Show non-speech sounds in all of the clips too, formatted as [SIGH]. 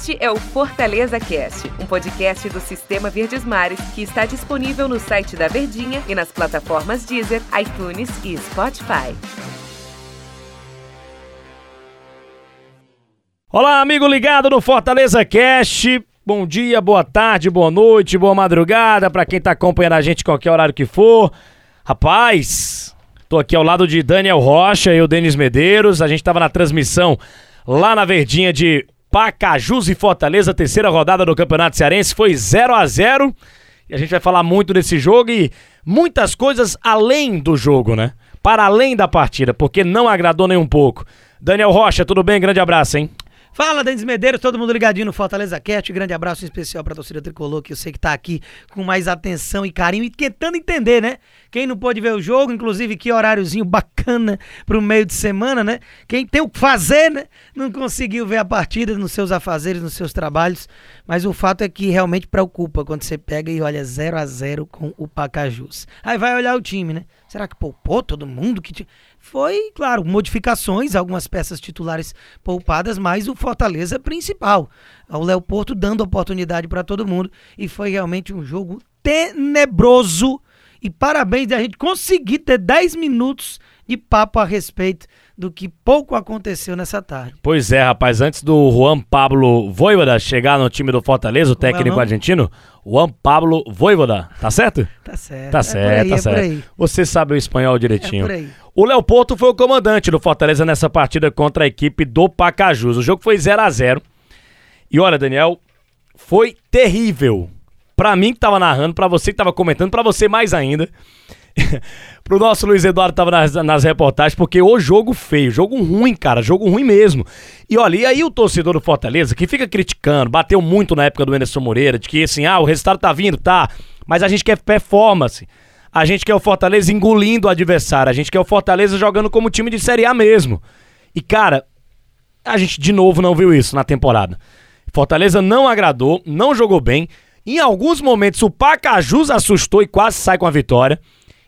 Este é o Fortaleza Cast, um podcast do Sistema Verdes Mares que está disponível no site da Verdinha e nas plataformas Deezer, iTunes e Spotify. Olá, amigo ligado no Fortaleza Cast. Bom dia, boa tarde, boa noite, boa madrugada para quem tá acompanhando a gente qualquer horário que for. Rapaz, tô aqui ao lado de Daniel Rocha e o Denis Medeiros. A gente tava na transmissão lá na Verdinha de Pacajus e Fortaleza, terceira rodada do Campeonato Cearense, foi 0 a 0 E a gente vai falar muito desse jogo e muitas coisas além do jogo, né? Para além da partida, porque não agradou nem um pouco. Daniel Rocha, tudo bem? Grande abraço, hein? Fala, Denis Medeiros, todo mundo ligadinho no Fortaleza Cast. grande abraço especial pra torcida tricolor, que eu sei que tá aqui com mais atenção e carinho e tentando entender, né? Quem não pôde ver o jogo, inclusive que horáriozinho bacana pro meio de semana, né? Quem tem o que fazer, né? Não conseguiu ver a partida nos seus afazeres, nos seus trabalhos. Mas o fato é que realmente preocupa quando você pega e olha 0 a 0 com o Pacajus. Aí vai olhar o time, né? Será que poupou todo mundo que foi, claro, modificações, algumas peças titulares poupadas, mas o Fortaleza principal. O Léo Porto dando oportunidade para todo mundo e foi realmente um jogo tenebroso. E parabéns de a gente conseguir ter 10 minutos de papo a respeito do que pouco aconteceu nessa tarde. Pois é, rapaz, antes do Juan Pablo Voivoda chegar no time do Fortaleza, o Como é técnico é argentino, Juan Pablo Voivoda, tá certo? Tá certo. Tá é certo, aí, tá é certo. Você sabe o espanhol direitinho. É o Léo Porto foi o comandante do Fortaleza nessa partida contra a equipe do Pacajus. O jogo foi 0 a 0 E olha, Daniel, foi terrível. Pra mim que tava narrando, pra você que tava comentando, pra você mais ainda. [LAUGHS] pro nosso Luiz Eduardo tava nas, nas reportagens, porque o jogo feio, jogo ruim, cara, jogo ruim mesmo. E olha, e aí o torcedor do Fortaleza, que fica criticando, bateu muito na época do Anderson Moreira, de que assim, ah, o resultado tá vindo, tá, mas a gente quer performance. A gente quer o Fortaleza engolindo o adversário, a gente quer o Fortaleza jogando como time de Série A mesmo. E cara, a gente de novo não viu isso na temporada. Fortaleza não agradou, não jogou bem. Em alguns momentos o Pacajus assustou e quase sai com a vitória.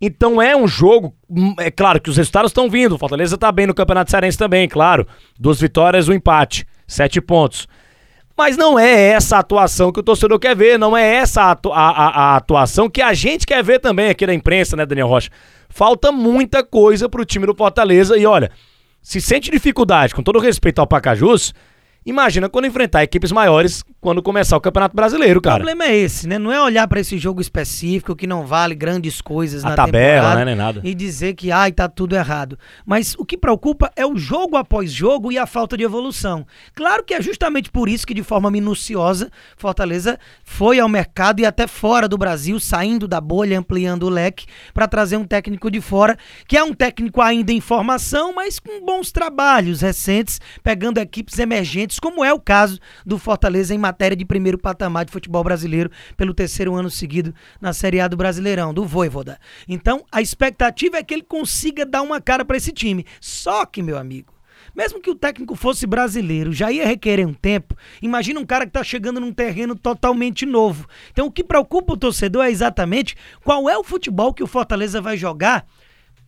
Então é um jogo, hum, é claro que os resultados estão vindo. O Fortaleza está bem no Campeonato Cearense também, claro. Duas vitórias, um empate, sete pontos. Mas não é essa atuação que o torcedor quer ver, não é essa a, a, a, atuação que a gente quer ver também aqui na imprensa, né, Daniel Rocha? Falta muita coisa pro time do Fortaleza e olha, se sente dificuldade, com todo respeito ao Pacajus, Imagina quando enfrentar equipes maiores quando começar o Campeonato Brasileiro, cara. O problema é esse, né? Não é olhar para esse jogo específico que não vale grandes coisas a na tabela, né, nem nada. E dizer que ai, tá tudo errado. Mas o que preocupa é o jogo após jogo e a falta de evolução. Claro que é justamente por isso que de forma minuciosa Fortaleza foi ao mercado e até fora do Brasil, saindo da bolha, ampliando o leque para trazer um técnico de fora, que é um técnico ainda em formação, mas com bons trabalhos recentes, pegando equipes emergentes como é o caso do Fortaleza em matéria de primeiro patamar de futebol brasileiro pelo terceiro ano seguido na Série A do Brasileirão, do Voivoda. Então, a expectativa é que ele consiga dar uma cara para esse time. Só que, meu amigo, mesmo que o técnico fosse brasileiro, já ia requerer um tempo. Imagina um cara que está chegando num terreno totalmente novo. Então, o que preocupa o torcedor é exatamente qual é o futebol que o Fortaleza vai jogar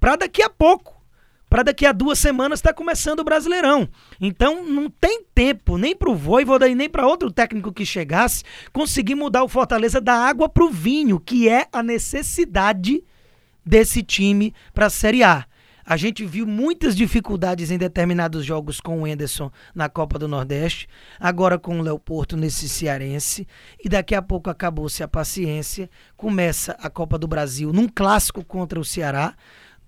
para daqui a pouco para daqui a duas semanas estar tá começando o Brasileirão. Então não tem tempo nem para o Voivoda e nem para outro técnico que chegasse conseguir mudar o Fortaleza da água para o vinho, que é a necessidade desse time para a Série A. A gente viu muitas dificuldades em determinados jogos com o Enderson na Copa do Nordeste, agora com o Léo Porto nesse cearense, e daqui a pouco acabou-se a paciência, começa a Copa do Brasil num clássico contra o Ceará,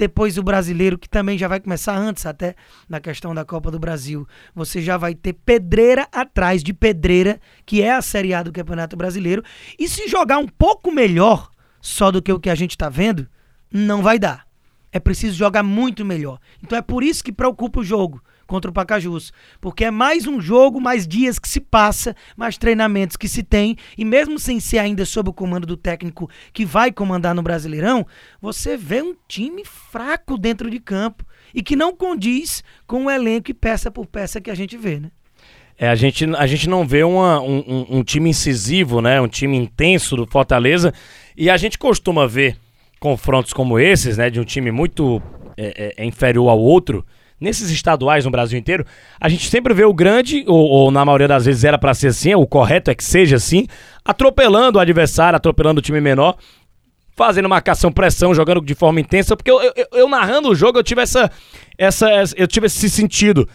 depois o brasileiro, que também já vai começar antes, até na questão da Copa do Brasil. Você já vai ter pedreira atrás de pedreira, que é a Série A do Campeonato Brasileiro. E se jogar um pouco melhor, só do que o que a gente está vendo, não vai dar. É preciso jogar muito melhor. Então é por isso que preocupa o jogo contra o Pacajus. Porque é mais um jogo, mais dias que se passa, mais treinamentos que se tem, e mesmo sem ser ainda sob o comando do técnico que vai comandar no Brasileirão, você vê um time fraco dentro de campo e que não condiz com o elenco e peça por peça que a gente vê, né? É, a gente, a gente não vê uma, um, um time incisivo, né? Um time intenso do Fortaleza. E a gente costuma ver confrontos como esses, né? De um time muito é, é, inferior ao outro nesses estaduais no Brasil inteiro, a gente sempre vê o grande, ou, ou na maioria das vezes era para ser assim, o correto é que seja assim, atropelando o adversário, atropelando o time menor, fazendo marcação, pressão, jogando de forma intensa, porque eu, eu, eu narrando o jogo eu tive essa, essa, eu tive esse sentido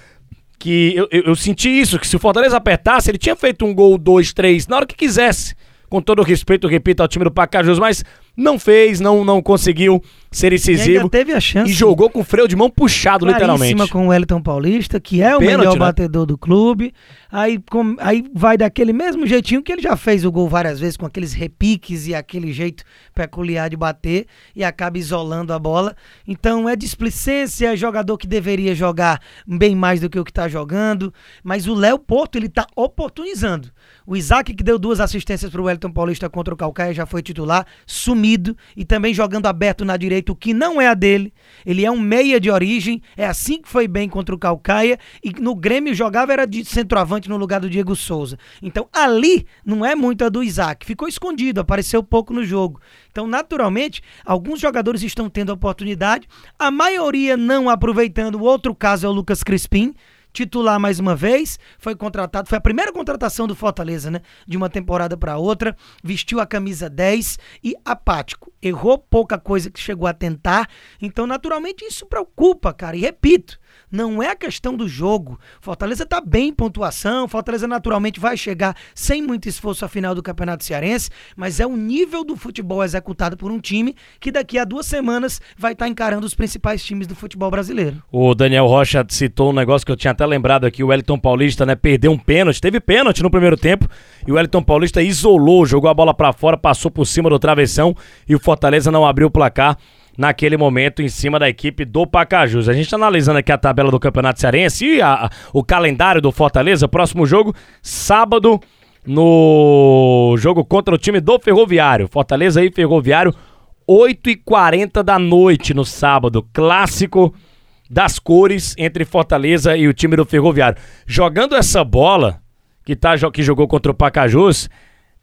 que eu, eu, eu, senti isso, que se o Fortaleza apertasse, ele tinha feito um gol, dois, três, na hora que quisesse. Com todo o respeito, repito, ao time do Pacajus, mas não fez, não, não conseguiu ser incisivo. E teve a chance. E jogou com freio de mão puxado, literalmente. com o Wellington Paulista, que é o Pênalti, melhor né? batedor do clube. Aí, com, aí vai daquele mesmo jeitinho que ele já fez o gol várias vezes, com aqueles repiques e aquele jeito peculiar de bater, e acaba isolando a bola. Então é displicência, é jogador que deveria jogar bem mais do que o que está jogando. Mas o Léo Porto, ele está oportunizando. O Isaac, que deu duas assistências para o Wellington Paulista contra o Calcaia, já foi titular, sumido e também jogando aberto na direita, que não é a dele. Ele é um meia de origem, é assim que foi bem contra o Calcaia e no Grêmio jogava era de centroavante no lugar do Diego Souza. Então ali não é muito a do Isaac, ficou escondido, apareceu pouco no jogo. Então, naturalmente, alguns jogadores estão tendo oportunidade, a maioria não aproveitando. O outro caso é o Lucas Crispim, titular mais uma vez, foi contratado, foi a primeira contratação do Fortaleza, né? De uma temporada para outra, vestiu a camisa 10 e apático. Errou pouca coisa que chegou a tentar, então naturalmente isso preocupa, cara. E repito, não é a questão do jogo. Fortaleza está bem em pontuação, Fortaleza naturalmente vai chegar sem muito esforço à final do Campeonato Cearense, mas é o nível do futebol executado por um time que daqui a duas semanas vai estar tá encarando os principais times do futebol brasileiro. O Daniel Rocha citou um negócio que eu tinha até lembrado aqui, o Wellington Paulista, né, perdeu um pênalti, teve pênalti no primeiro tempo, e o Wellington Paulista isolou, jogou a bola para fora, passou por cima do travessão e o Fortaleza não abriu o placar naquele momento em cima da equipe do Pacajus. A gente tá analisando aqui a tabela do Campeonato Cearense e a, o calendário do Fortaleza. Próximo jogo, sábado, no jogo contra o time do Ferroviário. Fortaleza e Ferroviário, 8h40 da noite no sábado. Clássico das cores entre Fortaleza e o time do Ferroviário. Jogando essa bola que, tá, que jogou contra o Pacajus.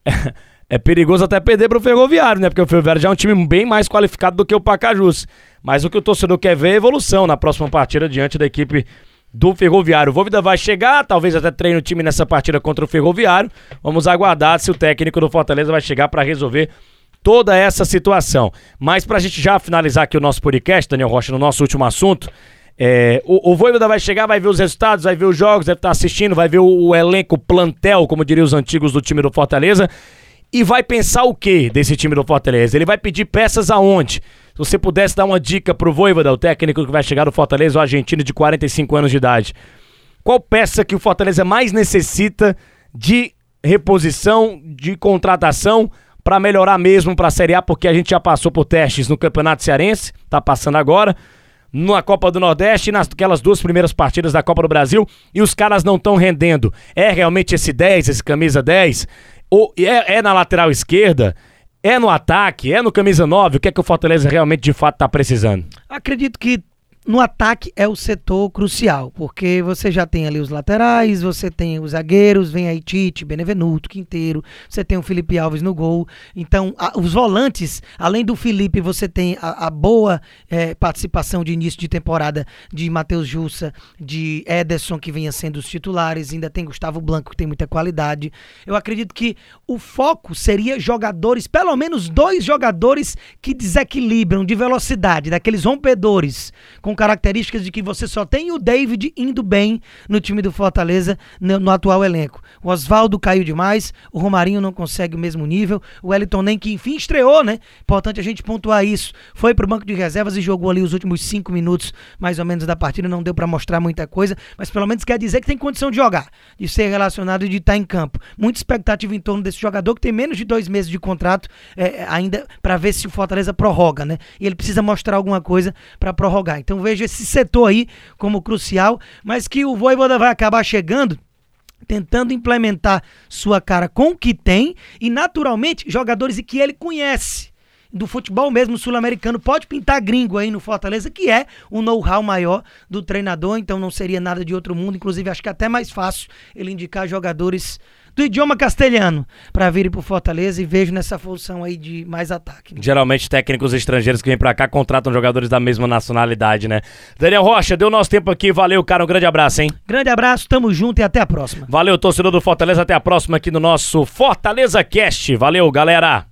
[LAUGHS] é perigoso até perder para o Ferroviário, né? Porque o Ferroviário já é um time bem mais qualificado do que o Pacajus. Mas o que o torcedor quer ver é evolução na próxima partida diante da equipe do Ferroviário. O Vôvida vai chegar, talvez até treine o time nessa partida contra o Ferroviário. Vamos aguardar se o técnico do Fortaleza vai chegar para resolver toda essa situação. Mas para a gente já finalizar aqui o nosso podcast, Daniel Rocha, no nosso último assunto, é, o, o Voivoda vai chegar, vai ver os resultados, vai ver os jogos, deve estar assistindo, vai ver o, o elenco, plantel, como diriam os antigos do time do Fortaleza. E vai pensar o que desse time do Fortaleza? Ele vai pedir peças aonde? Se você pudesse dar uma dica pro Voivoda, o técnico que vai chegar do Fortaleza, o argentino de 45 anos de idade. Qual peça que o Fortaleza mais necessita de reposição, de contratação para melhorar mesmo para a Série A, porque a gente já passou por testes no Campeonato Cearense, tá passando agora, na Copa do Nordeste e naquelas duas primeiras partidas da Copa do Brasil e os caras não estão rendendo. É realmente esse 10, esse camisa 10? Ou é, é na lateral esquerda? É no ataque? É no camisa 9? O que é que o Fortaleza realmente de fato está precisando? Acredito que no ataque é o setor crucial, porque você já tem ali os laterais, você tem os zagueiros, vem aí Tite, Benevenuto, Quinteiro, você tem o Felipe Alves no gol. Então, a, os volantes, além do Felipe, você tem a, a boa é, participação de início de temporada de Matheus Jussa, de Ederson, que vinha sendo os titulares, ainda tem Gustavo Blanco, que tem muita qualidade. Eu acredito que o foco seria jogadores, pelo menos dois jogadores que desequilibram de velocidade, daqueles rompedores, com com características de que você só tem o David indo bem no time do Fortaleza no, no atual elenco. O Oswaldo caiu demais, o Romarinho não consegue o mesmo nível, o Wellington nem que enfim estreou, né? Importante a gente pontuar isso. Foi pro banco de reservas e jogou ali os últimos cinco minutos, mais ou menos, da partida, não deu para mostrar muita coisa, mas pelo menos quer dizer que tem condição de jogar, de ser relacionado e de estar tá em campo. Muita expectativa em torno desse jogador que tem menos de dois meses de contrato é, ainda para ver se o Fortaleza prorroga, né? E ele precisa mostrar alguma coisa para prorrogar. Então vejo esse setor aí como crucial, mas que o Voivoda vai acabar chegando tentando implementar sua cara com o que tem e naturalmente jogadores que ele conhece. Do futebol mesmo sul-americano. Pode pintar gringo aí no Fortaleza, que é o know-how maior do treinador, então não seria nada de outro mundo. Inclusive, acho que é até mais fácil ele indicar jogadores do idioma castelhano para virem pro Fortaleza e vejo nessa função aí de mais ataque. Né? Geralmente técnicos estrangeiros que vêm para cá contratam jogadores da mesma nacionalidade, né? Daniel Rocha, deu nosso tempo aqui, valeu, cara, um grande abraço, hein? Grande abraço, tamo junto e até a próxima. Valeu, torcedor do Fortaleza, até a próxima aqui no nosso Fortaleza Cast. Valeu, galera.